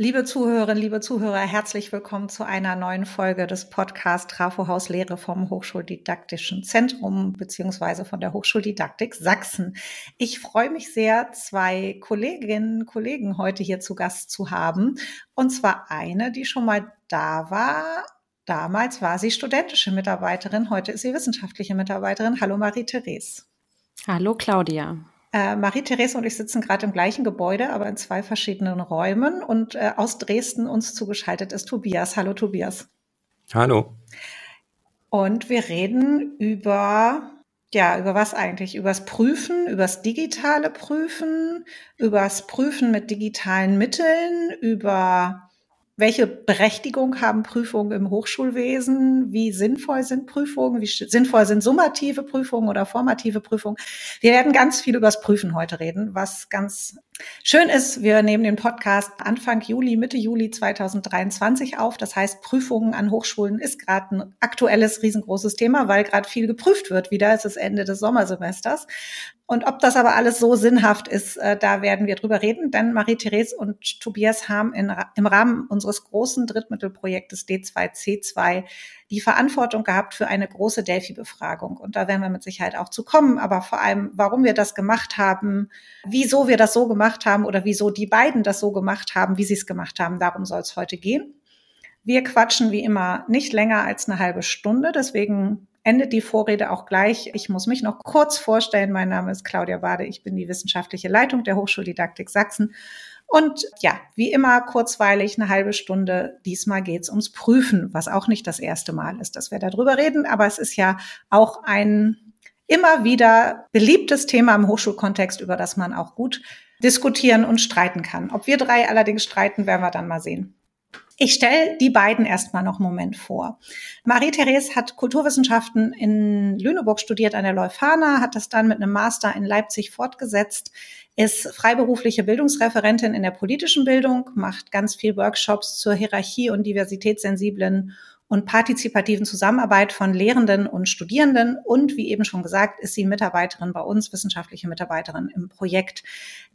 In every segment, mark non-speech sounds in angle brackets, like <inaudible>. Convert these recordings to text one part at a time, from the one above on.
Liebe Zuhörerinnen, liebe Zuhörer, herzlich willkommen zu einer neuen Folge des Podcasts Trafo Haus Lehre vom Hochschuldidaktischen Zentrum beziehungsweise von der Hochschuldidaktik Sachsen. Ich freue mich sehr, zwei Kolleginnen und Kollegen heute hier zu Gast zu haben. Und zwar eine, die schon mal da war. Damals war sie studentische Mitarbeiterin, heute ist sie wissenschaftliche Mitarbeiterin. Hallo Marie-Therese. Hallo Claudia. Äh, Marie-Therese und ich sitzen gerade im gleichen Gebäude, aber in zwei verschiedenen Räumen. Und äh, aus Dresden uns zugeschaltet ist Tobias. Hallo Tobias. Hallo. Und wir reden über, ja, über was eigentlich? Übers Prüfen, übers digitale Prüfen, übers Prüfen mit digitalen Mitteln, über welche Berechtigung haben Prüfungen im Hochschulwesen? Wie sinnvoll sind Prüfungen? Wie sinnvoll sind summative Prüfungen oder formative Prüfungen? Wir werden ganz viel übers Prüfen heute reden, was ganz schön ist. Wir nehmen den Podcast Anfang Juli, Mitte Juli 2023 auf. Das heißt, Prüfungen an Hochschulen ist gerade ein aktuelles, riesengroßes Thema, weil gerade viel geprüft wird wieder. Es ist Ende des Sommersemesters. Und ob das aber alles so sinnhaft ist, äh, da werden wir drüber reden, denn Marie-Therese und Tobias haben in, im Rahmen unseres großen Drittmittelprojektes D2C2 die Verantwortung gehabt für eine große Delphi-Befragung. Und da werden wir mit Sicherheit auch zu kommen, aber vor allem, warum wir das gemacht haben, wieso wir das so gemacht haben oder wieso die beiden das so gemacht haben, wie sie es gemacht haben, darum soll es heute gehen. Wir quatschen wie immer nicht länger als eine halbe Stunde, deswegen endet die Vorrede auch gleich. Ich muss mich noch kurz vorstellen. Mein Name ist Claudia Bade. Ich bin die wissenschaftliche Leitung der Hochschuldidaktik Sachsen. Und ja, wie immer kurzweilig eine halbe Stunde. Diesmal geht's ums Prüfen, was auch nicht das erste Mal ist, dass wir darüber reden. Aber es ist ja auch ein immer wieder beliebtes Thema im Hochschulkontext, über das man auch gut diskutieren und streiten kann. Ob wir drei allerdings streiten, werden wir dann mal sehen. Ich stelle die beiden erstmal noch einen Moment vor. Marie-Therese hat Kulturwissenschaften in Lüneburg studiert an der Leuphana, hat das dann mit einem Master in Leipzig fortgesetzt, ist freiberufliche Bildungsreferentin in der politischen Bildung, macht ganz viel Workshops zur Hierarchie und diversitätssensiblen und partizipativen Zusammenarbeit von Lehrenden und Studierenden. Und wie eben schon gesagt, ist sie Mitarbeiterin bei uns, wissenschaftliche Mitarbeiterin im Projekt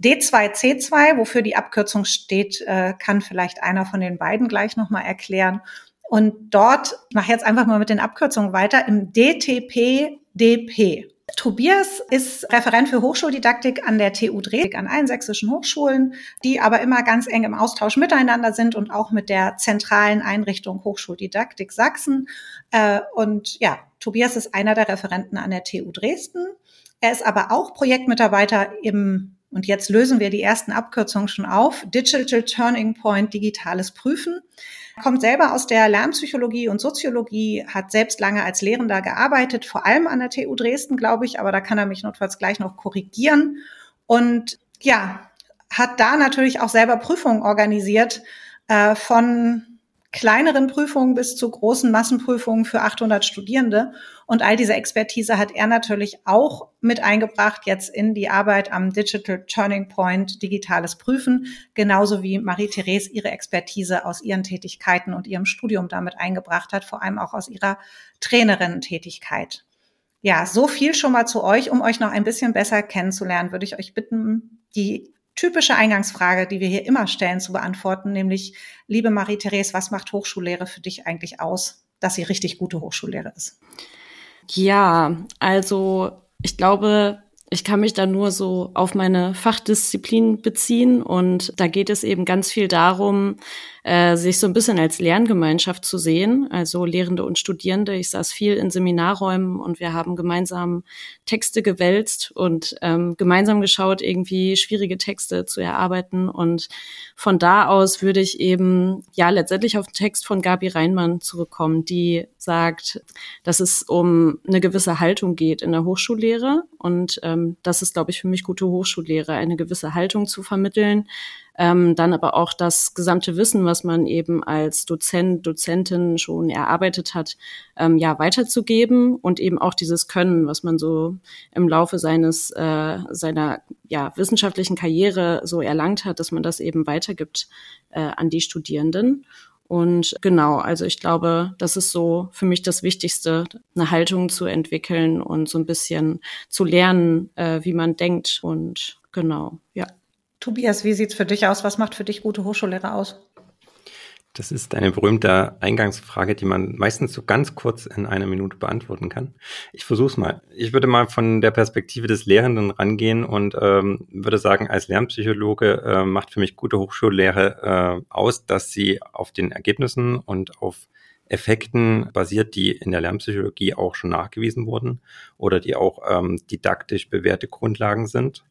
D2C2. Wofür die Abkürzung steht, äh, kann vielleicht einer von den beiden gleich nochmal erklären. Und dort, ich mache jetzt einfach mal mit den Abkürzungen weiter, im DTP-DP Tobias ist Referent für Hochschuldidaktik an der TU Dresden, an allen sächsischen Hochschulen, die aber immer ganz eng im Austausch miteinander sind und auch mit der zentralen Einrichtung Hochschuldidaktik Sachsen. Äh, und ja, Tobias ist einer der Referenten an der TU Dresden. Er ist aber auch Projektmitarbeiter im und jetzt lösen wir die ersten Abkürzungen schon auf. Digital Turning Point, digitales Prüfen kommt selber aus der Lernpsychologie und Soziologie, hat selbst lange als Lehrender gearbeitet, vor allem an der TU Dresden, glaube ich, aber da kann er mich notfalls gleich noch korrigieren. Und ja, hat da natürlich auch selber Prüfungen organisiert äh, von kleineren Prüfungen bis zu großen Massenprüfungen für 800 Studierende. Und all diese Expertise hat er natürlich auch mit eingebracht jetzt in die Arbeit am Digital Turning Point digitales Prüfen, genauso wie Marie-Therese ihre Expertise aus ihren Tätigkeiten und ihrem Studium damit eingebracht hat, vor allem auch aus ihrer Trainerinnen-Tätigkeit. Ja, so viel schon mal zu euch. Um euch noch ein bisschen besser kennenzulernen, würde ich euch bitten, die typische Eingangsfrage, die wir hier immer stellen, zu beantworten, nämlich, liebe Marie-Therese, was macht Hochschullehre für dich eigentlich aus, dass sie richtig gute Hochschullehre ist? Ja, also ich glaube, ich kann mich da nur so auf meine Fachdisziplin beziehen und da geht es eben ganz viel darum, äh, sich so ein bisschen als Lerngemeinschaft zu sehen, also Lehrende und Studierende. Ich saß viel in Seminarräumen und wir haben gemeinsam Texte gewälzt und ähm, gemeinsam geschaut, irgendwie schwierige Texte zu erarbeiten. Und von da aus würde ich eben ja letztendlich auf den Text von Gabi Reinmann zurückkommen, die sagt, dass es um eine gewisse Haltung geht in der Hochschullehre. Und ähm, das ist, glaube ich, für mich gute Hochschullehre, eine gewisse Haltung zu vermitteln, ähm, dann aber auch das gesamte Wissen, was man eben als Dozent, Dozentin schon erarbeitet hat, ähm, ja weiterzugeben und eben auch dieses Können, was man so im Laufe seines äh, seiner ja wissenschaftlichen Karriere so erlangt hat, dass man das eben weitergibt äh, an die Studierenden. Und genau, also ich glaube, das ist so für mich das Wichtigste, eine Haltung zu entwickeln und so ein bisschen zu lernen, äh, wie man denkt. Und genau, ja. Tobias, wie sieht's für dich aus? Was macht für dich gute Hochschullehrer aus? Das ist eine berühmte Eingangsfrage, die man meistens so ganz kurz in einer Minute beantworten kann. Ich versuche es mal. Ich würde mal von der Perspektive des Lehrenden rangehen und ähm, würde sagen, als Lernpsychologe äh, macht für mich gute Hochschullehre äh, aus, dass sie auf den Ergebnissen und auf Effekten basiert, die in der Lernpsychologie auch schon nachgewiesen wurden oder die auch ähm, didaktisch bewährte Grundlagen sind.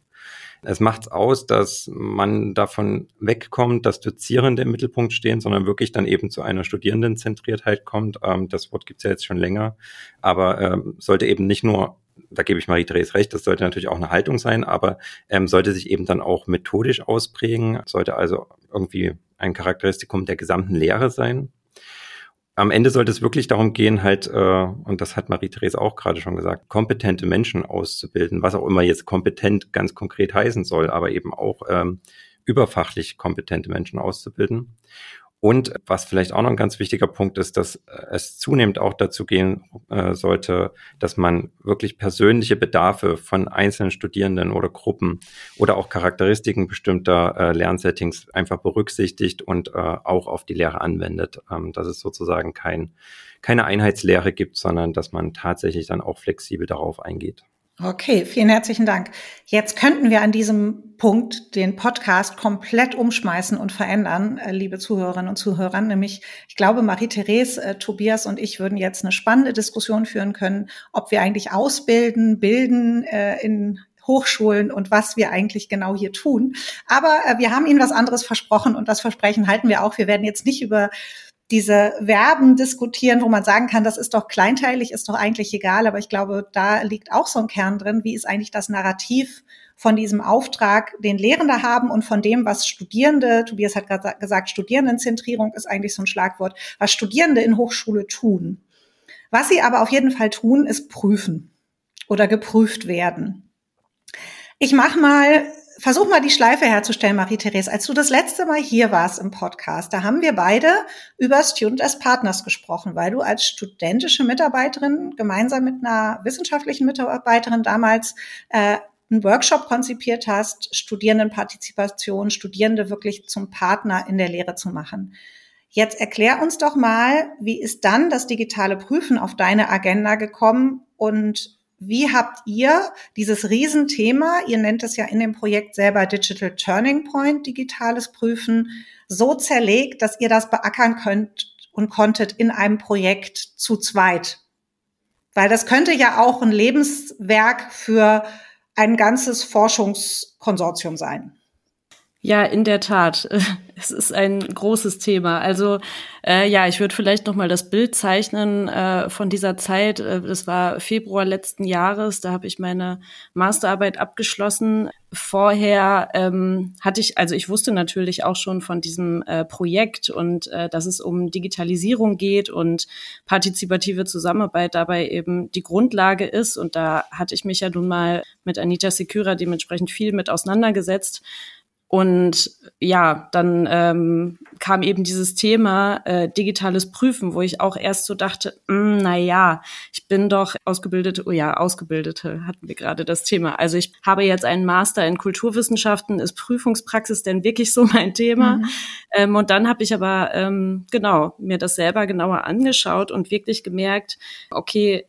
Es macht aus, dass man davon wegkommt, dass Dozierende im Mittelpunkt stehen, sondern wirklich dann eben zu einer Studierendenzentriertheit kommt. Ähm, das Wort gibt es ja jetzt schon länger, aber ähm, sollte eben nicht nur da gebe ich Marie-Therese recht, das sollte natürlich auch eine Haltung sein, aber ähm, sollte sich eben dann auch methodisch ausprägen, sollte also irgendwie ein Charakteristikum der gesamten Lehre sein am Ende sollte es wirklich darum gehen, halt, äh, und das hat Marie-Therese auch gerade schon gesagt, kompetente Menschen auszubilden, was auch immer jetzt kompetent ganz konkret heißen soll, aber eben auch ähm, überfachlich kompetente Menschen auszubilden. Und was vielleicht auch noch ein ganz wichtiger Punkt ist, dass äh, es zunehmend auch dazu gehen äh, sollte, dass man wirklich persönliche Bedarfe von einzelnen Studierenden oder Gruppen oder auch Charakteristiken bestimmter äh, Lernsettings einfach berücksichtigt und äh, auch auf die Lehre anwendet. Ähm, dass es sozusagen kein, keine Einheitslehre gibt, sondern dass man tatsächlich dann auch flexibel darauf eingeht. Okay, vielen herzlichen Dank. Jetzt könnten wir an diesem Punkt den Podcast komplett umschmeißen und verändern, äh, liebe Zuhörerinnen und Zuhörer. Nämlich, ich glaube, Marie-Therese, äh, Tobias und ich würden jetzt eine spannende Diskussion führen können, ob wir eigentlich ausbilden, bilden äh, in Hochschulen und was wir eigentlich genau hier tun. Aber wir haben Ihnen was anderes versprochen und das Versprechen halten wir auch. Wir werden jetzt nicht über diese Verben diskutieren, wo man sagen kann, das ist doch kleinteilig, ist doch eigentlich egal, aber ich glaube, da liegt auch so ein Kern drin. Wie ist eigentlich das Narrativ von diesem Auftrag, den Lehrende haben und von dem, was Studierende, Tobias hat gerade gesagt, Studierendenzentrierung ist eigentlich so ein Schlagwort, was Studierende in Hochschule tun. Was sie aber auf jeden Fall tun, ist prüfen oder geprüft werden. Ich mache mal versuch mal die Schleife herzustellen, Marie-Therese. Als du das letzte Mal hier warst im Podcast, da haben wir beide über Student as Partners gesprochen, weil du als studentische Mitarbeiterin gemeinsam mit einer wissenschaftlichen Mitarbeiterin damals äh, einen Workshop konzipiert hast, Studierendenpartizipation, Studierende wirklich zum Partner in der Lehre zu machen. Jetzt erklär uns doch mal, wie ist dann das digitale Prüfen auf deine Agenda gekommen und wie habt ihr dieses Riesenthema, ihr nennt es ja in dem Projekt selber Digital Turning Point, digitales Prüfen, so zerlegt, dass ihr das beackern könnt und konntet in einem Projekt zu zweit? Weil das könnte ja auch ein Lebenswerk für ein ganzes Forschungskonsortium sein. Ja, in der Tat. <laughs> Es ist ein großes Thema. Also äh, ja, ich würde vielleicht noch mal das Bild zeichnen äh, von dieser Zeit. Äh, das war Februar letzten Jahres. Da habe ich meine Masterarbeit abgeschlossen. Vorher ähm, hatte ich, also ich wusste natürlich auch schon von diesem äh, Projekt und äh, dass es um Digitalisierung geht und partizipative Zusammenarbeit dabei eben die Grundlage ist. Und da hatte ich mich ja nun mal mit Anita Sekura dementsprechend viel mit auseinandergesetzt. Und ja, dann ähm, kam eben dieses Thema äh, digitales Prüfen, wo ich auch erst so dachte, hm, na ja, ich bin doch ausgebildete, oh ja, ausgebildete hatten wir gerade das Thema. Also ich habe jetzt einen Master in Kulturwissenschaften, ist Prüfungspraxis denn wirklich so mein Thema? Mhm. Ähm, und dann habe ich aber ähm, genau mir das selber genauer angeschaut und wirklich gemerkt, okay,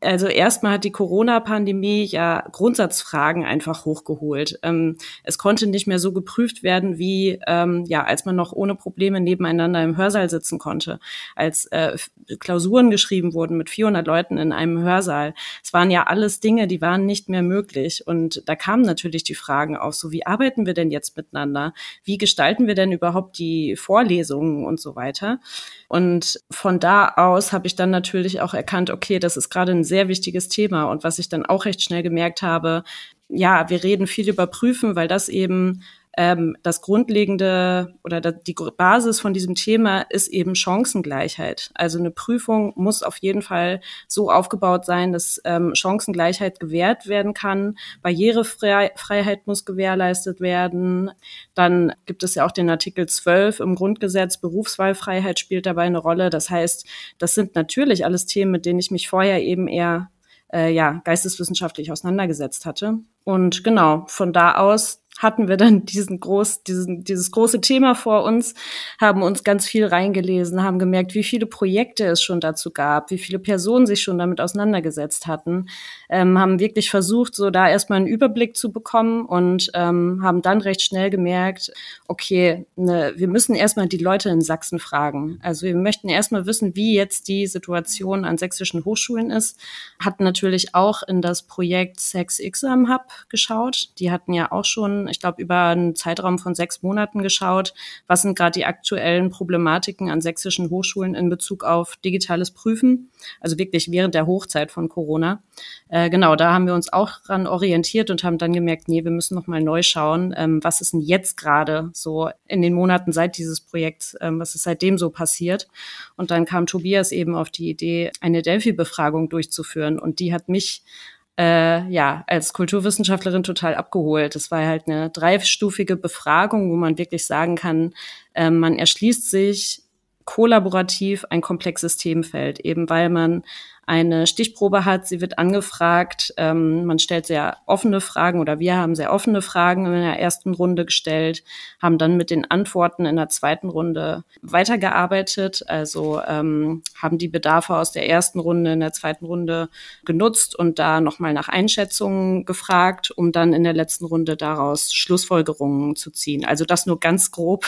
also erstmal hat die Corona-Pandemie ja Grundsatzfragen einfach hochgeholt. Ähm, es konnte nicht mehr so geprüft werden, wie ähm, ja, als man noch ohne Probleme nebeneinander im Hörsaal sitzen konnte, als äh, Klausuren geschrieben wurden mit 400 Leuten in einem Hörsaal. Es waren ja alles Dinge, die waren nicht mehr möglich. Und da kamen natürlich die Fragen auf, so wie arbeiten wir denn jetzt miteinander? Wie gestalten wir denn überhaupt die Vorlesungen und so weiter? Und von da aus habe ich dann natürlich auch erkannt, okay, das ist gerade ein sehr wichtiges Thema. Und was ich dann auch recht schnell gemerkt habe, ja, wir reden viel über Prüfen, weil das eben ähm, das Grundlegende oder die Basis von diesem Thema ist eben Chancengleichheit. Also eine Prüfung muss auf jeden Fall so aufgebaut sein, dass ähm, Chancengleichheit gewährt werden kann. Barrierefreiheit muss gewährleistet werden. Dann gibt es ja auch den Artikel 12 im Grundgesetz. Berufswahlfreiheit spielt dabei eine Rolle. Das heißt, das sind natürlich alles Themen, mit denen ich mich vorher eben eher äh, ja, geisteswissenschaftlich auseinandergesetzt hatte. Und genau, von da aus hatten wir dann diesen groß, diesen, dieses große Thema vor uns, haben uns ganz viel reingelesen, haben gemerkt, wie viele Projekte es schon dazu gab, wie viele Personen sich schon damit auseinandergesetzt hatten, ähm, haben wirklich versucht, so da erstmal einen Überblick zu bekommen und ähm, haben dann recht schnell gemerkt, okay, ne, wir müssen erstmal die Leute in Sachsen fragen. Also wir möchten erstmal wissen, wie jetzt die Situation an sächsischen Hochschulen ist. Hatten natürlich auch in das Projekt Sex Exam Hub geschaut. Die hatten ja auch schon ich glaube, über einen Zeitraum von sechs Monaten geschaut, was sind gerade die aktuellen Problematiken an sächsischen Hochschulen in Bezug auf digitales Prüfen, also wirklich während der Hochzeit von Corona. Äh, genau, da haben wir uns auch dran orientiert und haben dann gemerkt, nee, wir müssen noch mal neu schauen, ähm, was ist denn jetzt gerade so in den Monaten seit dieses Projekts, ähm, was ist seitdem so passiert. Und dann kam Tobias eben auf die Idee, eine Delphi-Befragung durchzuführen und die hat mich äh, ja, als Kulturwissenschaftlerin total abgeholt. Das war halt eine dreistufige Befragung, wo man wirklich sagen kann, äh, man erschließt sich kollaborativ ein komplexes Themenfeld, eben weil man eine Stichprobe hat, sie wird angefragt, ähm, man stellt sehr offene Fragen oder wir haben sehr offene Fragen in der ersten Runde gestellt, haben dann mit den Antworten in der zweiten Runde weitergearbeitet, also ähm, haben die Bedarfe aus der ersten Runde in der zweiten Runde genutzt und da nochmal nach Einschätzungen gefragt, um dann in der letzten Runde daraus Schlussfolgerungen zu ziehen. Also das nur ganz grob,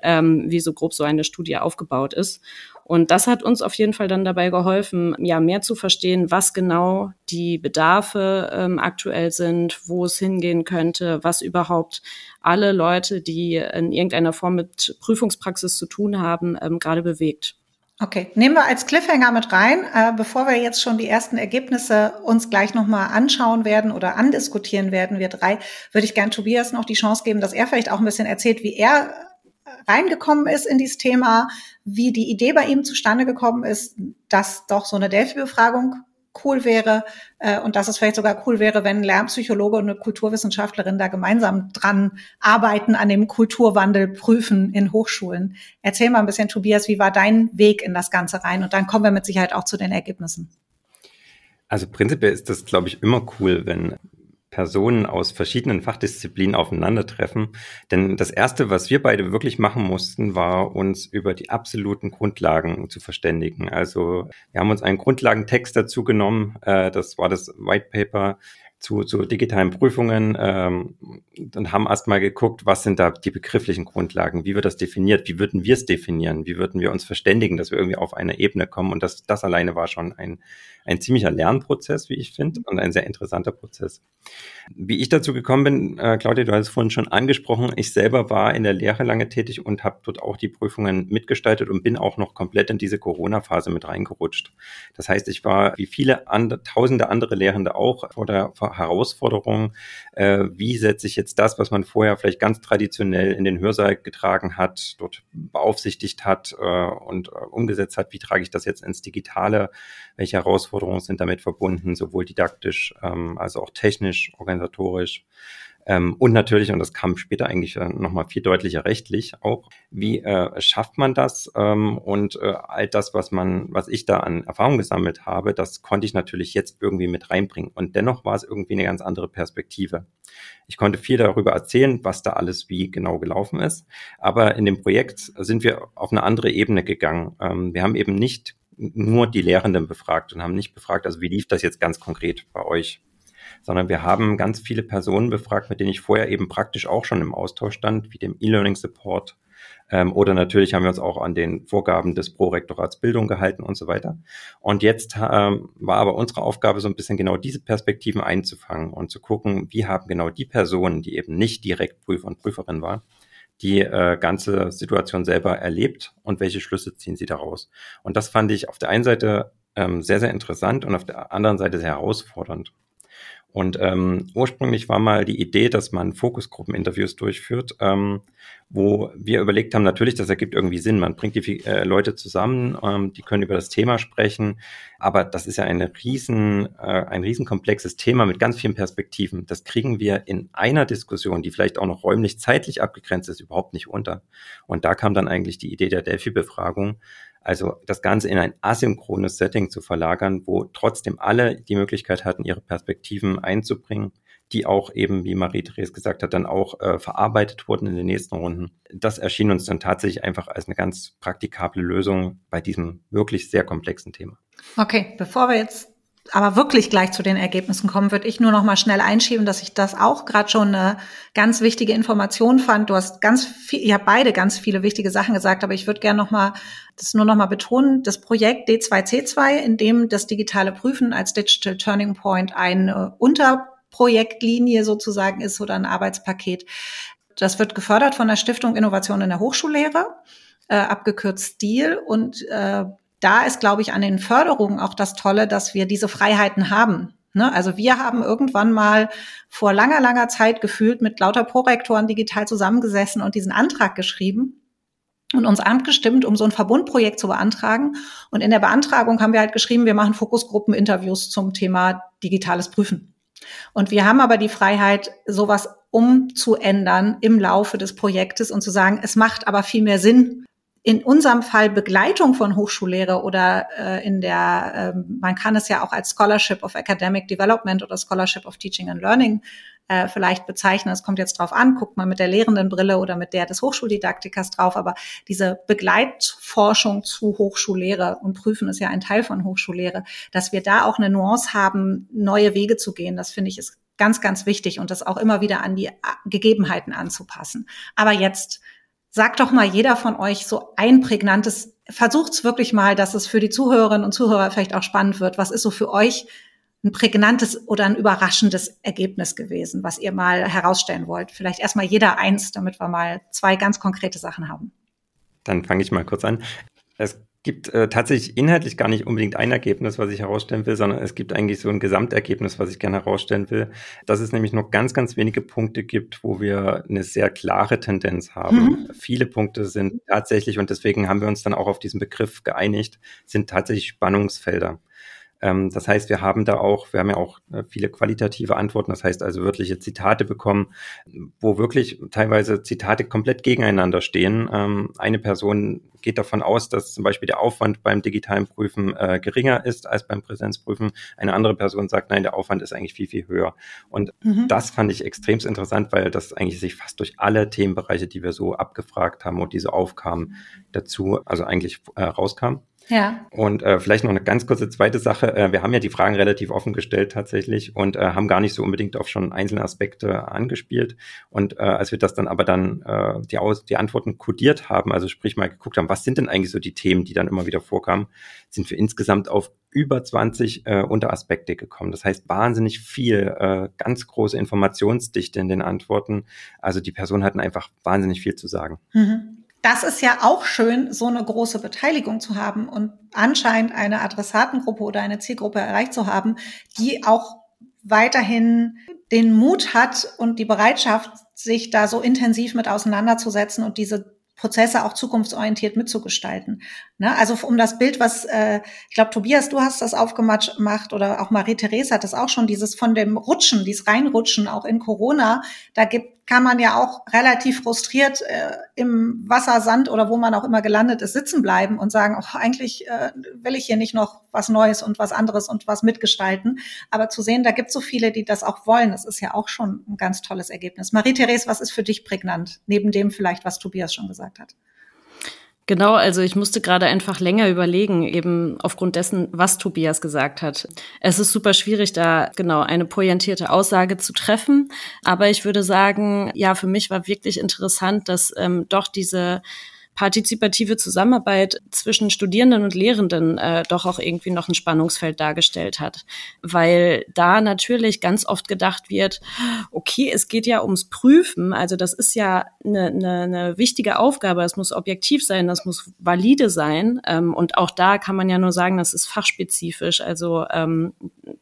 ähm, wie so grob so eine Studie aufgebaut ist. Und das hat uns auf jeden Fall dann dabei geholfen, ja, mehr zu verstehen, was genau die Bedarfe ähm, aktuell sind, wo es hingehen könnte, was überhaupt alle Leute, die in irgendeiner Form mit Prüfungspraxis zu tun haben, ähm, gerade bewegt. Okay, nehmen wir als Cliffhanger mit rein, äh, bevor wir jetzt schon die ersten Ergebnisse uns gleich nochmal anschauen werden oder andiskutieren werden, wir drei, würde ich gern Tobias noch die Chance geben, dass er vielleicht auch ein bisschen erzählt, wie er reingekommen ist in dieses Thema, wie die Idee bei ihm zustande gekommen ist, dass doch so eine Delphi-Befragung cool wäre äh, und dass es vielleicht sogar cool wäre, wenn ein Lernpsychologe und eine Kulturwissenschaftlerin da gemeinsam dran arbeiten an dem Kulturwandel prüfen in Hochschulen. Erzähl mal ein bisschen, Tobias, wie war dein Weg in das Ganze rein? Und dann kommen wir mit Sicherheit auch zu den Ergebnissen. Also prinzipiell ist das, glaube ich, immer cool, wenn Personen aus verschiedenen Fachdisziplinen aufeinandertreffen. Denn das Erste, was wir beide wirklich machen mussten, war uns über die absoluten Grundlagen zu verständigen. Also wir haben uns einen Grundlagentext dazu genommen. Äh, das war das White Paper zu, zu digitalen Prüfungen ähm, und haben erstmal geguckt, was sind da die begrifflichen Grundlagen, wie wird das definiert, wie würden wir es definieren, wie würden wir uns verständigen, dass wir irgendwie auf eine Ebene kommen. Und das, das alleine war schon ein, ein ziemlicher Lernprozess, wie ich finde, und ein sehr interessanter Prozess. Wie ich dazu gekommen bin, äh, Claudia, du hast es vorhin schon angesprochen, ich selber war in der Lehre lange tätig und habe dort auch die Prüfungen mitgestaltet und bin auch noch komplett in diese Corona-Phase mit reingerutscht. Das heißt, ich war wie viele andere, tausende andere Lehrende auch vor der Herausforderung, äh, wie setze ich jetzt das, was man vorher vielleicht ganz traditionell in den Hörsaal getragen hat, dort beaufsichtigt hat äh, und äh, umgesetzt hat, wie trage ich das jetzt ins Digitale, welche Herausforderungen sind damit verbunden, sowohl didaktisch ähm, als auch technisch, organisatorisch. Ähm, und natürlich, und das kam später eigentlich äh, nochmal viel deutlicher rechtlich auch, wie äh, schafft man das? Ähm, und äh, all das, was man, was ich da an Erfahrung gesammelt habe, das konnte ich natürlich jetzt irgendwie mit reinbringen. Und dennoch war es irgendwie eine ganz andere Perspektive. Ich konnte viel darüber erzählen, was da alles wie genau gelaufen ist. Aber in dem Projekt sind wir auf eine andere Ebene gegangen. Ähm, wir haben eben nicht nur die Lehrenden befragt und haben nicht befragt, also wie lief das jetzt ganz konkret bei euch? Sondern wir haben ganz viele Personen befragt, mit denen ich vorher eben praktisch auch schon im Austausch stand, wie dem E-Learning Support. Ähm, oder natürlich haben wir uns auch an den Vorgaben des Prorektorats Bildung gehalten und so weiter. Und jetzt ähm, war aber unsere Aufgabe so ein bisschen genau diese Perspektiven einzufangen und zu gucken, wie haben genau die Personen, die eben nicht direkt Prüfer und Prüferin waren, die äh, ganze Situation selber erlebt und welche Schlüsse ziehen sie daraus. Und das fand ich auf der einen Seite ähm, sehr, sehr interessant und auf der anderen Seite sehr herausfordernd. Und ähm, ursprünglich war mal die Idee, dass man Fokusgruppeninterviews durchführt, ähm, wo wir überlegt haben, natürlich, das ergibt irgendwie Sinn. Man bringt die äh, Leute zusammen, ähm, die können über das Thema sprechen, aber das ist ja eine riesen, äh, ein riesenkomplexes Thema mit ganz vielen Perspektiven. Das kriegen wir in einer Diskussion, die vielleicht auch noch räumlich zeitlich abgegrenzt ist, überhaupt nicht unter. Und da kam dann eigentlich die Idee der Delphi-Befragung, also das Ganze in ein asynchrones Setting zu verlagern, wo trotzdem alle die Möglichkeit hatten, ihre Perspektiven einzubringen, die auch eben, wie Marie-Therese gesagt hat, dann auch äh, verarbeitet wurden in den nächsten Runden. Das erschien uns dann tatsächlich einfach als eine ganz praktikable Lösung bei diesem wirklich sehr komplexen Thema. Okay, bevor wir jetzt aber wirklich gleich zu den Ergebnissen kommen, würde ich nur noch mal schnell einschieben, dass ich das auch gerade schon eine ganz wichtige Information fand. Du hast ganz viel, habt beide ganz viele wichtige Sachen gesagt, aber ich würde gerne noch mal das nur noch mal betonen. Das Projekt D2C2, in dem das digitale Prüfen als Digital Turning Point eine Unterprojektlinie sozusagen ist oder ein Arbeitspaket. Das wird gefördert von der Stiftung Innovation in der Hochschullehre, äh, abgekürzt STIL und äh, da ist, glaube ich, an den Förderungen auch das Tolle, dass wir diese Freiheiten haben. Ne? Also wir haben irgendwann mal vor langer, langer Zeit gefühlt mit lauter Prorektoren digital zusammengesessen und diesen Antrag geschrieben und uns abgestimmt, um so ein Verbundprojekt zu beantragen. Und in der Beantragung haben wir halt geschrieben, wir machen Fokusgruppeninterviews zum Thema digitales Prüfen. Und wir haben aber die Freiheit, sowas umzuändern im Laufe des Projektes und zu sagen, es macht aber viel mehr Sinn, in unserem Fall Begleitung von Hochschullehre oder äh, in der, äh, man kann es ja auch als Scholarship of Academic Development oder Scholarship of Teaching and Learning äh, vielleicht bezeichnen. Es kommt jetzt drauf an, guckt man mit der lehrenden Brille oder mit der des Hochschuldidaktikers drauf, aber diese Begleitforschung zu Hochschullehre und Prüfen ist ja ein Teil von Hochschullehre, dass wir da auch eine Nuance haben, neue Wege zu gehen, das finde ich ist ganz, ganz wichtig und das auch immer wieder an die Gegebenheiten anzupassen. Aber jetzt Sagt doch mal jeder von euch so ein prägnantes, versucht's wirklich mal, dass es für die Zuhörerinnen und Zuhörer vielleicht auch spannend wird. Was ist so für euch ein prägnantes oder ein überraschendes Ergebnis gewesen, was ihr mal herausstellen wollt? Vielleicht erstmal jeder eins, damit wir mal zwei ganz konkrete Sachen haben. Dann fange ich mal kurz an. Es gibt äh, tatsächlich inhaltlich gar nicht unbedingt ein Ergebnis, was ich herausstellen will, sondern es gibt eigentlich so ein Gesamtergebnis, was ich gerne herausstellen will, dass es nämlich noch ganz, ganz wenige Punkte gibt, wo wir eine sehr klare Tendenz haben. Mhm. Viele Punkte sind tatsächlich, und deswegen haben wir uns dann auch auf diesen Begriff geeinigt, sind tatsächlich Spannungsfelder. Ähm, das heißt, wir haben da auch, wir haben ja auch äh, viele qualitative Antworten, das heißt also wirkliche Zitate bekommen, wo wirklich teilweise Zitate komplett gegeneinander stehen. Ähm, eine Person geht davon aus, dass zum Beispiel der Aufwand beim digitalen Prüfen äh, geringer ist als beim Präsenzprüfen. Eine andere Person sagt, nein, der Aufwand ist eigentlich viel, viel höher. Und mhm. das fand ich extrem interessant, weil das eigentlich sich fast durch alle Themenbereiche, die wir so abgefragt haben und diese aufkamen, dazu, also eigentlich äh, rauskam. Ja. Und äh, vielleicht noch eine ganz kurze zweite Sache. Äh, wir haben ja die Fragen relativ offen gestellt tatsächlich und äh, haben gar nicht so unbedingt auf schon einzelne Aspekte angespielt. Und äh, als wir das dann aber dann äh, die, Aus die Antworten kodiert haben, also sprich mal geguckt haben, was sind denn eigentlich so die Themen, die dann immer wieder vorkamen, sind wir insgesamt auf über 20 äh, Unteraspekte gekommen. Das heißt wahnsinnig viel, äh, ganz große Informationsdichte in den Antworten. Also die Personen hatten einfach wahnsinnig viel zu sagen. Mhm das ist ja auch schön, so eine große Beteiligung zu haben und anscheinend eine Adressatengruppe oder eine Zielgruppe erreicht zu haben, die auch weiterhin den Mut hat und die Bereitschaft, sich da so intensiv mit auseinanderzusetzen und diese Prozesse auch zukunftsorientiert mitzugestalten. Ne? Also um das Bild, was äh, ich glaube, Tobias, du hast das aufgemacht oder auch Marie-Therese hat das auch schon, dieses von dem Rutschen, dieses Reinrutschen auch in Corona, da gibt kann man ja auch relativ frustriert äh, im Wasser, Sand oder wo man auch immer gelandet ist, sitzen bleiben und sagen, oh, eigentlich äh, will ich hier nicht noch was Neues und was anderes und was mitgestalten. Aber zu sehen, da gibt es so viele, die das auch wollen, das ist ja auch schon ein ganz tolles Ergebnis. Marie-Therese, was ist für dich prägnant, neben dem vielleicht, was Tobias schon gesagt hat? Genau, also ich musste gerade einfach länger überlegen, eben aufgrund dessen, was Tobias gesagt hat. Es ist super schwierig, da genau eine pointierte Aussage zu treffen. Aber ich würde sagen, ja, für mich war wirklich interessant, dass ähm, doch diese partizipative Zusammenarbeit zwischen Studierenden und Lehrenden äh, doch auch irgendwie noch ein Spannungsfeld dargestellt hat. Weil da natürlich ganz oft gedacht wird, okay, es geht ja ums Prüfen, also das ist ja eine, eine, eine wichtige Aufgabe, es muss objektiv sein, das muss valide sein. Ähm, und auch da kann man ja nur sagen, das ist fachspezifisch. Also ähm,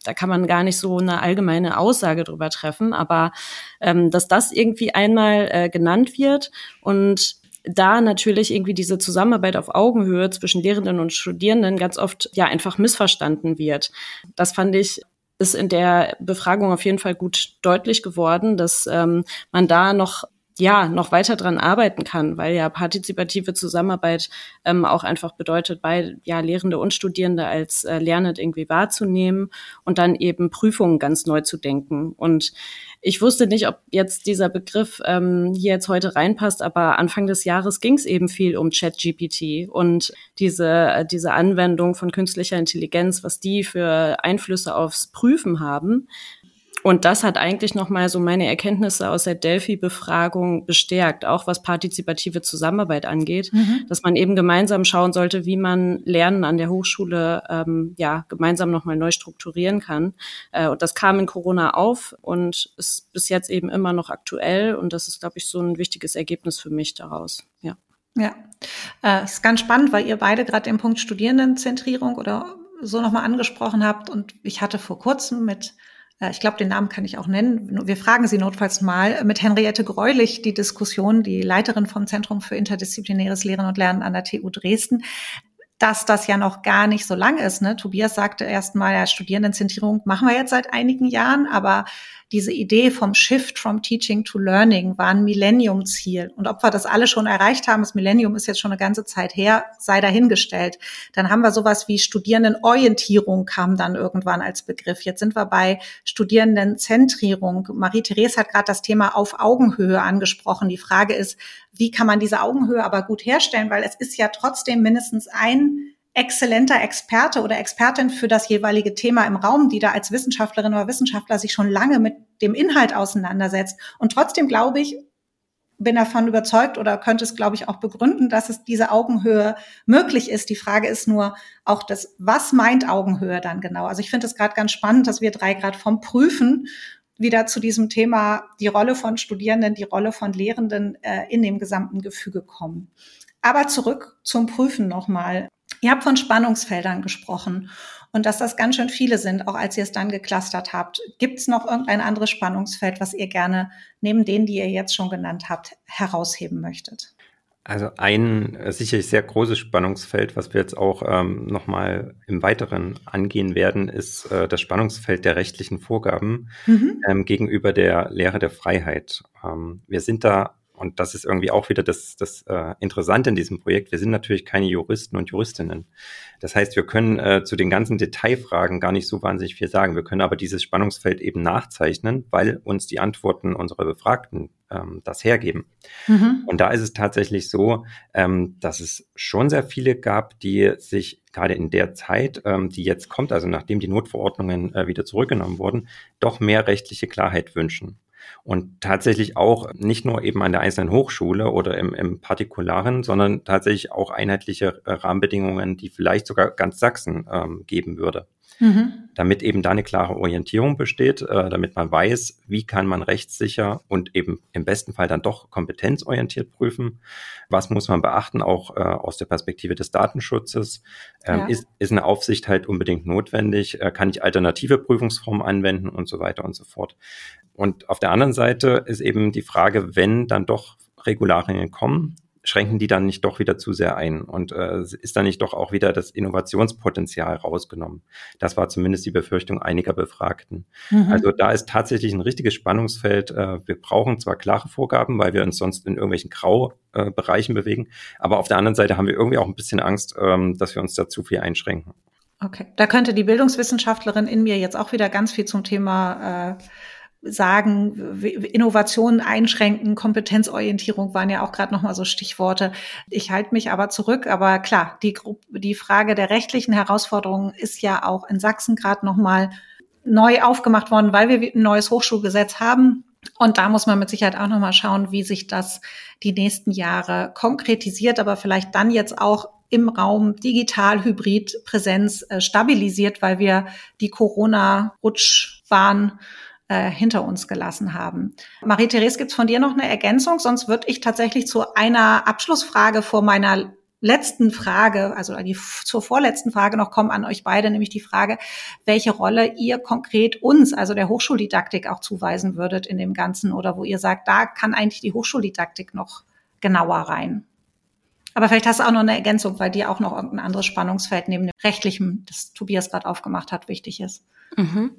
da kann man gar nicht so eine allgemeine Aussage drüber treffen, aber ähm, dass das irgendwie einmal äh, genannt wird und da natürlich irgendwie diese Zusammenarbeit auf Augenhöhe zwischen Lehrenden und Studierenden ganz oft ja einfach missverstanden wird. Das fand ich ist in der Befragung auf jeden Fall gut deutlich geworden, dass ähm, man da noch ja noch weiter dran arbeiten kann, weil ja partizipative Zusammenarbeit ähm, auch einfach bedeutet, bei ja Lehrende und Studierende als äh, lernend irgendwie wahrzunehmen und dann eben Prüfungen ganz neu zu denken. Und ich wusste nicht, ob jetzt dieser Begriff ähm, hier jetzt heute reinpasst, aber Anfang des Jahres ging es eben viel um ChatGPT und diese äh, diese Anwendung von künstlicher Intelligenz, was die für Einflüsse aufs Prüfen haben. Und das hat eigentlich nochmal so meine Erkenntnisse aus der Delphi-Befragung bestärkt, auch was partizipative Zusammenarbeit angeht, mhm. dass man eben gemeinsam schauen sollte, wie man Lernen an der Hochschule ähm, ja gemeinsam nochmal neu strukturieren kann. Äh, und das kam in Corona auf und ist bis jetzt eben immer noch aktuell. Und das ist, glaube ich, so ein wichtiges Ergebnis für mich daraus. Ja. Ja, äh, ist ganz spannend, weil ihr beide gerade den Punkt Studierendenzentrierung oder so nochmal angesprochen habt. Und ich hatte vor kurzem mit ich glaube, den Namen kann ich auch nennen. Wir fragen Sie notfalls mal mit Henriette Greulich die Diskussion, die Leiterin vom Zentrum für interdisziplinäres Lehren und Lernen an der TU Dresden dass das ja noch gar nicht so lang ist. Ne? Tobias sagte erst mal, ja, Studierendenzentrierung machen wir jetzt seit einigen Jahren, aber diese Idee vom Shift from Teaching to Learning war ein Millennium-Ziel. Und ob wir das alle schon erreicht haben, das Millennium ist jetzt schon eine ganze Zeit her, sei dahingestellt. Dann haben wir sowas wie Studierendenorientierung kam dann irgendwann als Begriff. Jetzt sind wir bei Studierendenzentrierung. Marie-Therese hat gerade das Thema auf Augenhöhe angesprochen. Die Frage ist, wie kann man diese Augenhöhe aber gut herstellen? Weil es ist ja trotzdem mindestens ein exzellenter Experte oder Expertin für das jeweilige Thema im Raum, die da als Wissenschaftlerin oder Wissenschaftler sich schon lange mit dem Inhalt auseinandersetzt. Und trotzdem glaube ich, bin davon überzeugt oder könnte es, glaube ich, auch begründen, dass es diese Augenhöhe möglich ist. Die Frage ist nur auch das, was meint Augenhöhe dann genau? Also ich finde es gerade ganz spannend, dass wir drei Grad vom Prüfen wieder zu diesem Thema die Rolle von Studierenden, die Rolle von Lehrenden äh, in dem gesamten Gefüge kommen. Aber zurück zum Prüfen nochmal. Ihr habt von Spannungsfeldern gesprochen und dass das ganz schön viele sind, auch als ihr es dann geclustert habt. Gibt es noch irgendein anderes Spannungsfeld, was ihr gerne neben denen, die ihr jetzt schon genannt habt, herausheben möchtet? Also ein äh, sicherlich sehr großes Spannungsfeld, was wir jetzt auch ähm, nochmal im Weiteren angehen werden, ist äh, das Spannungsfeld der rechtlichen Vorgaben mhm. ähm, gegenüber der Lehre der Freiheit. Ähm, wir sind da und das ist irgendwie auch wieder das, das äh, Interessante in diesem Projekt. Wir sind natürlich keine Juristen und Juristinnen. Das heißt, wir können äh, zu den ganzen Detailfragen gar nicht so wahnsinnig viel sagen. Wir können aber dieses Spannungsfeld eben nachzeichnen, weil uns die Antworten unserer Befragten ähm, das hergeben. Mhm. Und da ist es tatsächlich so, ähm, dass es schon sehr viele gab, die sich gerade in der Zeit, ähm, die jetzt kommt, also nachdem die Notverordnungen äh, wieder zurückgenommen wurden, doch mehr rechtliche Klarheit wünschen und tatsächlich auch nicht nur eben an der einzelnen Hochschule oder im, im Partikularen, sondern tatsächlich auch einheitliche äh, Rahmenbedingungen, die vielleicht sogar ganz Sachsen ähm, geben würde. Mhm. Damit eben da eine klare Orientierung besteht, äh, damit man weiß, wie kann man rechtssicher und eben im besten Fall dann doch kompetenzorientiert prüfen. Was muss man beachten, auch äh, aus der Perspektive des Datenschutzes? Ähm, ja. ist, ist eine Aufsicht halt unbedingt notwendig? Äh, kann ich alternative Prüfungsformen anwenden und so weiter und so fort? Und auf der anderen Seite ist eben die Frage, wenn dann doch Regularien kommen, schränken die dann nicht doch wieder zu sehr ein und äh, ist dann nicht doch auch wieder das Innovationspotenzial rausgenommen. Das war zumindest die Befürchtung einiger Befragten. Mhm. Also da ist tatsächlich ein richtiges Spannungsfeld. Äh, wir brauchen zwar klare Vorgaben, weil wir uns sonst in irgendwelchen Graubereichen äh, bewegen, aber auf der anderen Seite haben wir irgendwie auch ein bisschen Angst, ähm, dass wir uns da zu viel einschränken. Okay, da könnte die Bildungswissenschaftlerin in mir jetzt auch wieder ganz viel zum Thema äh, sagen, Innovationen einschränken, Kompetenzorientierung waren ja auch gerade nochmal so Stichworte. Ich halte mich aber zurück. Aber klar, die, die Frage der rechtlichen Herausforderungen ist ja auch in Sachsen gerade nochmal neu aufgemacht worden, weil wir ein neues Hochschulgesetz haben. Und da muss man mit Sicherheit auch nochmal schauen, wie sich das die nächsten Jahre konkretisiert, aber vielleicht dann jetzt auch im Raum digital, hybrid, Präsenz äh, stabilisiert, weil wir die Corona-Rutschbahn äh, hinter uns gelassen haben. Marie-Therese, gibt's von dir noch eine Ergänzung? Sonst würde ich tatsächlich zu einer Abschlussfrage vor meiner letzten Frage, also die, zur vorletzten Frage noch kommen an euch beide, nämlich die Frage, welche Rolle ihr konkret uns, also der Hochschuldidaktik auch zuweisen würdet in dem Ganzen oder wo ihr sagt, da kann eigentlich die Hochschuldidaktik noch genauer rein. Aber vielleicht hast du auch noch eine Ergänzung, weil dir auch noch irgendein anderes Spannungsfeld neben dem rechtlichen, das Tobias gerade aufgemacht hat, wichtig ist. Mhm.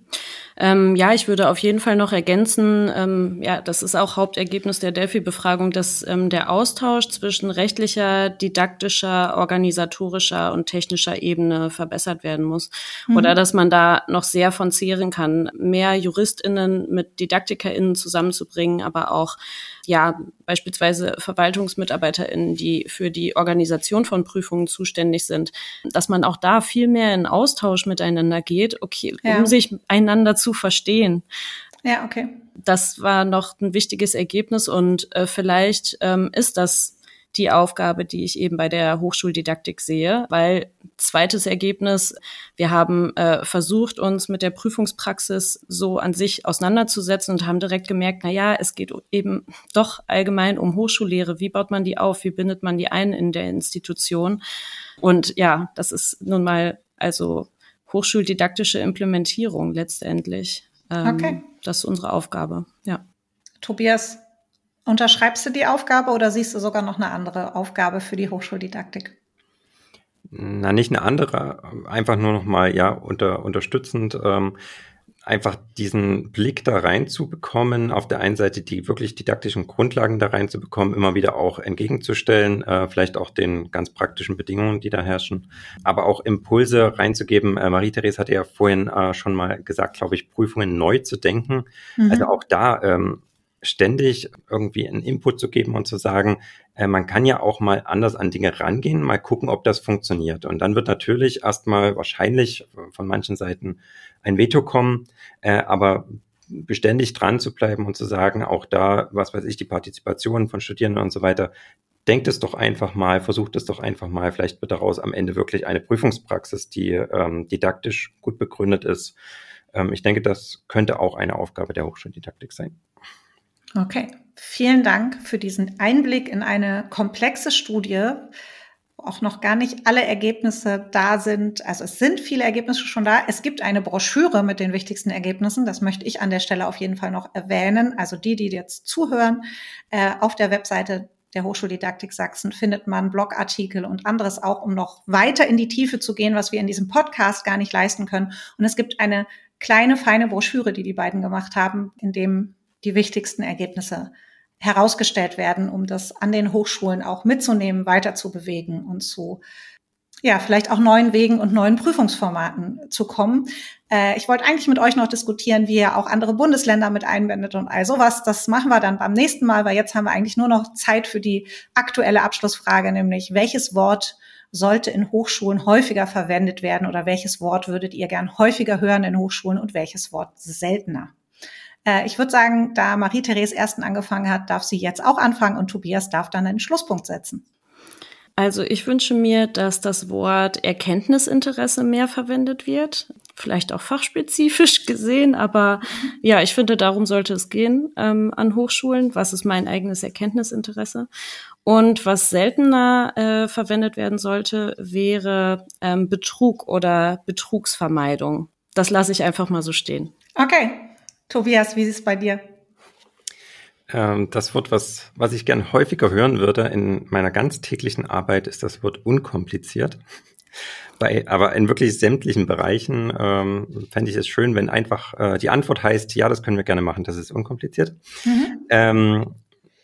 Ähm, ja, ich würde auf jeden Fall noch ergänzen, ähm, ja, das ist auch Hauptergebnis der Delphi-Befragung, dass ähm, der Austausch zwischen rechtlicher, didaktischer, organisatorischer und technischer Ebene verbessert werden muss. Mhm. Oder dass man da noch sehr von zehren kann, mehr JuristInnen mit DidaktikerInnen zusammenzubringen, aber auch ja, beispielsweise VerwaltungsmitarbeiterInnen, die für die Organisation von Prüfungen zuständig sind, dass man auch da viel mehr in Austausch miteinander geht, okay, ja. Um sich einander zu verstehen. Ja, okay. Das war noch ein wichtiges Ergebnis und äh, vielleicht ähm, ist das die Aufgabe, die ich eben bei der Hochschuldidaktik sehe, weil zweites Ergebnis, wir haben äh, versucht, uns mit der Prüfungspraxis so an sich auseinanderzusetzen und haben direkt gemerkt, na ja, es geht eben doch allgemein um Hochschullehre. Wie baut man die auf? Wie bindet man die ein in der Institution? Und ja, das ist nun mal also hochschuldidaktische Implementierung letztendlich. Ähm, okay. Das ist unsere Aufgabe, ja. Tobias, Unterschreibst du die Aufgabe oder siehst du sogar noch eine andere Aufgabe für die Hochschuldidaktik? Na, nicht eine andere, einfach nur noch mal ja unter, unterstützend. Ähm, einfach diesen Blick da reinzubekommen, auf der einen Seite die wirklich didaktischen Grundlagen da reinzubekommen, immer wieder auch entgegenzustellen, äh, vielleicht auch den ganz praktischen Bedingungen, die da herrschen, aber auch Impulse reinzugeben. Äh, Marie-Therese hatte ja vorhin äh, schon mal gesagt, glaube ich, Prüfungen neu zu denken. Mhm. Also auch da ähm, ständig irgendwie einen Input zu geben und zu sagen, äh, man kann ja auch mal anders an Dinge rangehen, mal gucken, ob das funktioniert. Und dann wird natürlich erstmal wahrscheinlich von manchen Seiten ein Veto kommen, äh, aber beständig dran zu bleiben und zu sagen, auch da, was weiß ich, die Partizipation von Studierenden und so weiter, denkt es doch einfach mal, versucht es doch einfach mal, vielleicht wird daraus am Ende wirklich eine Prüfungspraxis, die ähm, didaktisch gut begründet ist. Ähm, ich denke, das könnte auch eine Aufgabe der Hochschuldidaktik sein. Okay, vielen Dank für diesen Einblick in eine komplexe Studie, wo auch noch gar nicht alle Ergebnisse da sind. Also es sind viele Ergebnisse schon da. Es gibt eine Broschüre mit den wichtigsten Ergebnissen. Das möchte ich an der Stelle auf jeden Fall noch erwähnen. Also die, die jetzt zuhören, äh, auf der Webseite der Hochschuldidaktik Sachsen findet man Blogartikel und anderes auch, um noch weiter in die Tiefe zu gehen, was wir in diesem Podcast gar nicht leisten können. Und es gibt eine kleine, feine Broschüre, die die beiden gemacht haben, in dem die wichtigsten Ergebnisse herausgestellt werden, um das an den Hochschulen auch mitzunehmen, weiter zu bewegen und zu ja, vielleicht auch neuen Wegen und neuen Prüfungsformaten zu kommen. Äh, ich wollte eigentlich mit euch noch diskutieren, wie ihr auch andere Bundesländer mit einbindet und all sowas. Das machen wir dann beim nächsten Mal, weil jetzt haben wir eigentlich nur noch Zeit für die aktuelle Abschlussfrage, nämlich welches Wort sollte in Hochschulen häufiger verwendet werden oder welches Wort würdet ihr gern häufiger hören in Hochschulen und welches Wort seltener? Äh, ich würde sagen, da Marie-Therese ersten angefangen hat, darf sie jetzt auch anfangen und Tobias darf dann einen Schlusspunkt setzen. Also ich wünsche mir, dass das Wort Erkenntnisinteresse mehr verwendet wird. Vielleicht auch fachspezifisch <laughs> gesehen, aber ja, ich finde, darum sollte es gehen ähm, an Hochschulen. Was ist mein eigenes Erkenntnisinteresse? Und was seltener äh, verwendet werden sollte, wäre ähm, Betrug oder Betrugsvermeidung. Das lasse ich einfach mal so stehen. Okay, Tobias, wie ist es bei dir? Ähm, das Wort, was, was ich gern häufiger hören würde in meiner ganz täglichen Arbeit, ist das Wort unkompliziert. Bei, aber in wirklich sämtlichen Bereichen ähm, fände ich es schön, wenn einfach äh, die Antwort heißt, ja, das können wir gerne machen, das ist unkompliziert. Mhm. Ähm,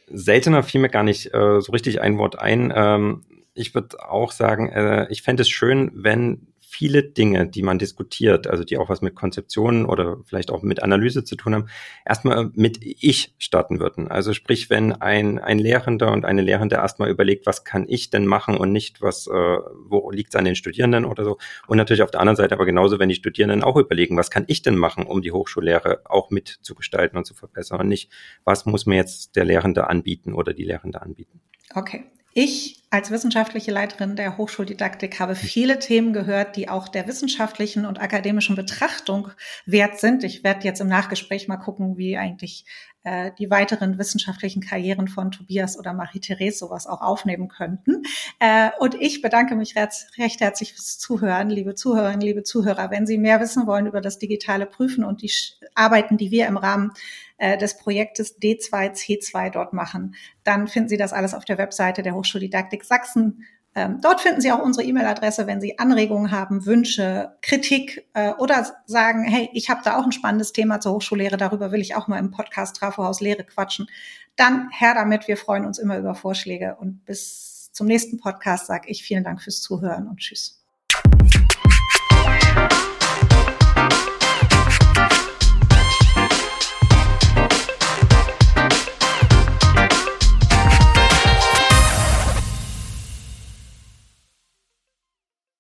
seltener fiel mir gar nicht äh, so richtig ein Wort ein. Ähm, ich würde auch sagen, äh, ich fände es schön, wenn viele Dinge, die man diskutiert, also die auch was mit Konzeptionen oder vielleicht auch mit Analyse zu tun haben, erstmal mit Ich starten würden. Also sprich, wenn ein, ein Lehrender und eine Lehrende erstmal überlegt, was kann ich denn machen und nicht, was, äh, wo liegt es an den Studierenden oder so. Und natürlich auf der anderen Seite aber genauso, wenn die Studierenden auch überlegen, was kann ich denn machen, um die Hochschullehre auch mitzugestalten und zu verbessern und nicht, was muss mir jetzt der Lehrende anbieten oder die Lehrende anbieten. Okay. Ich als wissenschaftliche Leiterin der Hochschuldidaktik habe viele Themen gehört, die auch der wissenschaftlichen und akademischen Betrachtung wert sind. Ich werde jetzt im Nachgespräch mal gucken, wie eigentlich äh, die weiteren wissenschaftlichen Karrieren von Tobias oder Marie-Therese sowas auch aufnehmen könnten. Äh, und ich bedanke mich recht, recht herzlich fürs Zuhören, liebe Zuhörerinnen, liebe Zuhörer. Wenn Sie mehr wissen wollen über das digitale Prüfen und die Arbeiten, die wir im Rahmen äh, des Projektes D2C2 dort machen, dann finden Sie das alles auf der Webseite der Hochschuldidaktik Sachsen ähm, dort finden Sie auch unsere E-Mail-Adresse, wenn Sie Anregungen haben, Wünsche, Kritik äh, oder sagen, hey, ich habe da auch ein spannendes Thema zur Hochschullehre, darüber will ich auch mal im Podcast Trafohaus Lehre quatschen. Dann her damit, wir freuen uns immer über Vorschläge und bis zum nächsten Podcast sage ich vielen Dank fürs Zuhören und tschüss.